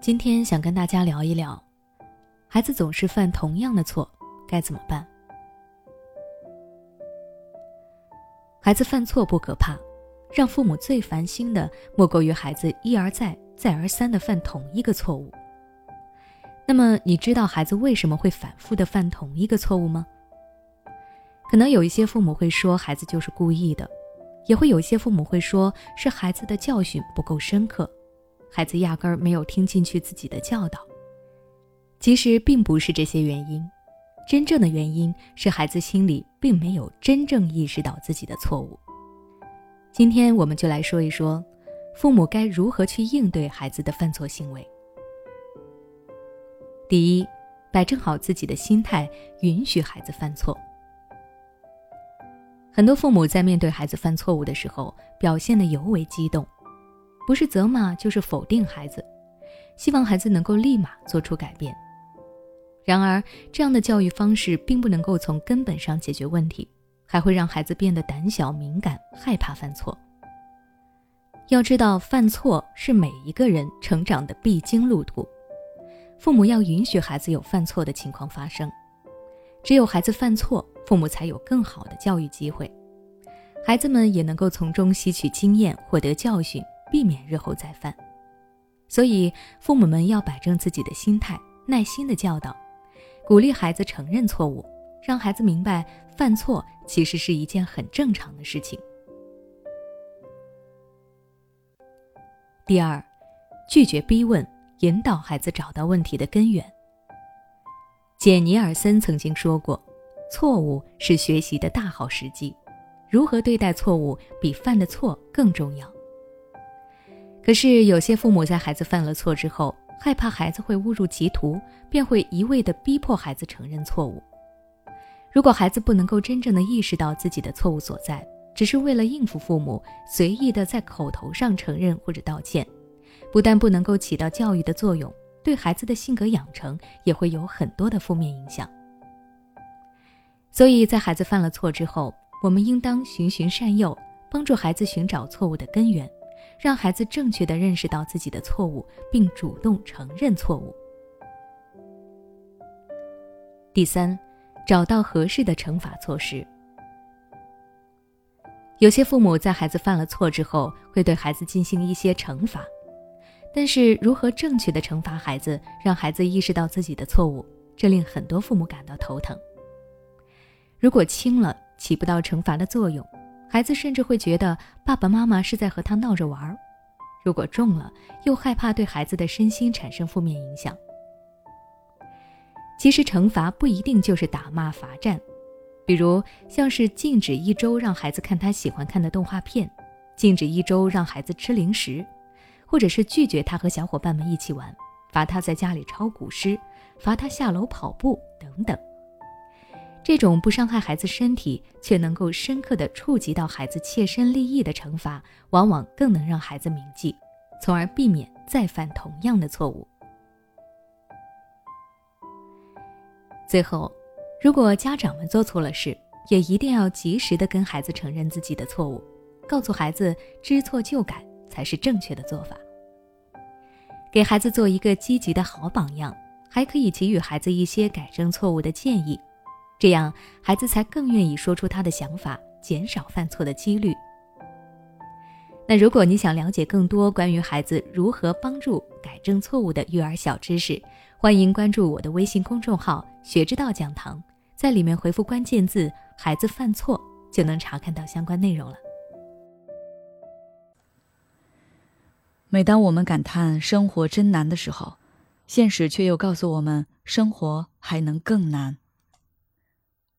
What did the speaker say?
今天想跟大家聊一聊，孩子总是犯同样的错，该怎么办？孩子犯错不可怕，让父母最烦心的莫过于孩子一而再、再而三的犯同一个错误。那么，你知道孩子为什么会反复的犯同一个错误吗？可能有一些父母会说孩子就是故意的，也会有一些父母会说是孩子的教训不够深刻。孩子压根儿没有听进去自己的教导，其实并不是这些原因，真正的原因是孩子心里并没有真正意识到自己的错误。今天我们就来说一说，父母该如何去应对孩子的犯错行为。第一，摆正好自己的心态，允许孩子犯错。很多父母在面对孩子犯错误的时候，表现得尤为激动。不是责骂就是否定孩子，希望孩子能够立马做出改变。然而，这样的教育方式并不能够从根本上解决问题，还会让孩子变得胆小、敏感、害怕犯错。要知道，犯错是每一个人成长的必经路途，父母要允许孩子有犯错的情况发生。只有孩子犯错，父母才有更好的教育机会，孩子们也能够从中吸取经验，获得教训。避免日后再犯，所以父母们要摆正自己的心态，耐心的教导，鼓励孩子承认错误，让孩子明白犯错其实是一件很正常的事情。第二，拒绝逼问，引导孩子找到问题的根源。简·尼尔森曾经说过：“错误是学习的大好时机，如何对待错误比犯的错更重要。”可是有些父母在孩子犯了错之后，害怕孩子会误入歧途，便会一味的逼迫孩子承认错误。如果孩子不能够真正的意识到自己的错误所在，只是为了应付父母，随意的在口头上承认或者道歉，不但不能够起到教育的作用，对孩子的性格养成也会有很多的负面影响。所以在孩子犯了错之后，我们应当循循善诱，帮助孩子寻找错误的根源。让孩子正确的认识到自己的错误，并主动承认错误。第三，找到合适的惩罚措施。有些父母在孩子犯了错之后，会对孩子进行一些惩罚，但是如何正确的惩罚孩子，让孩子意识到自己的错误，这令很多父母感到头疼。如果轻了，起不到惩罚的作用。孩子甚至会觉得爸爸妈妈是在和他闹着玩儿，如果重了，又害怕对孩子的身心产生负面影响。其实惩罚不一定就是打骂罚站，比如像是禁止一周让孩子看他喜欢看的动画片，禁止一周让孩子吃零食，或者是拒绝他和小伙伴们一起玩，罚他在家里抄古诗，罚他下楼跑步等等。这种不伤害孩子身体，却能够深刻的触及到孩子切身利益的惩罚，往往更能让孩子铭记，从而避免再犯同样的错误。最后，如果家长们做错了事，也一定要及时的跟孩子承认自己的错误，告诉孩子知错就改才是正确的做法。给孩子做一个积极的好榜样，还可以给予孩子一些改正错误的建议。这样，孩子才更愿意说出他的想法，减少犯错的几率。那如果你想了解更多关于孩子如何帮助改正错误的育儿小知识，欢迎关注我的微信公众号“学之道讲堂”，在里面回复关键字“孩子犯错”，就能查看到相关内容了。每当我们感叹生活真难的时候，现实却又告诉我们，生活还能更难。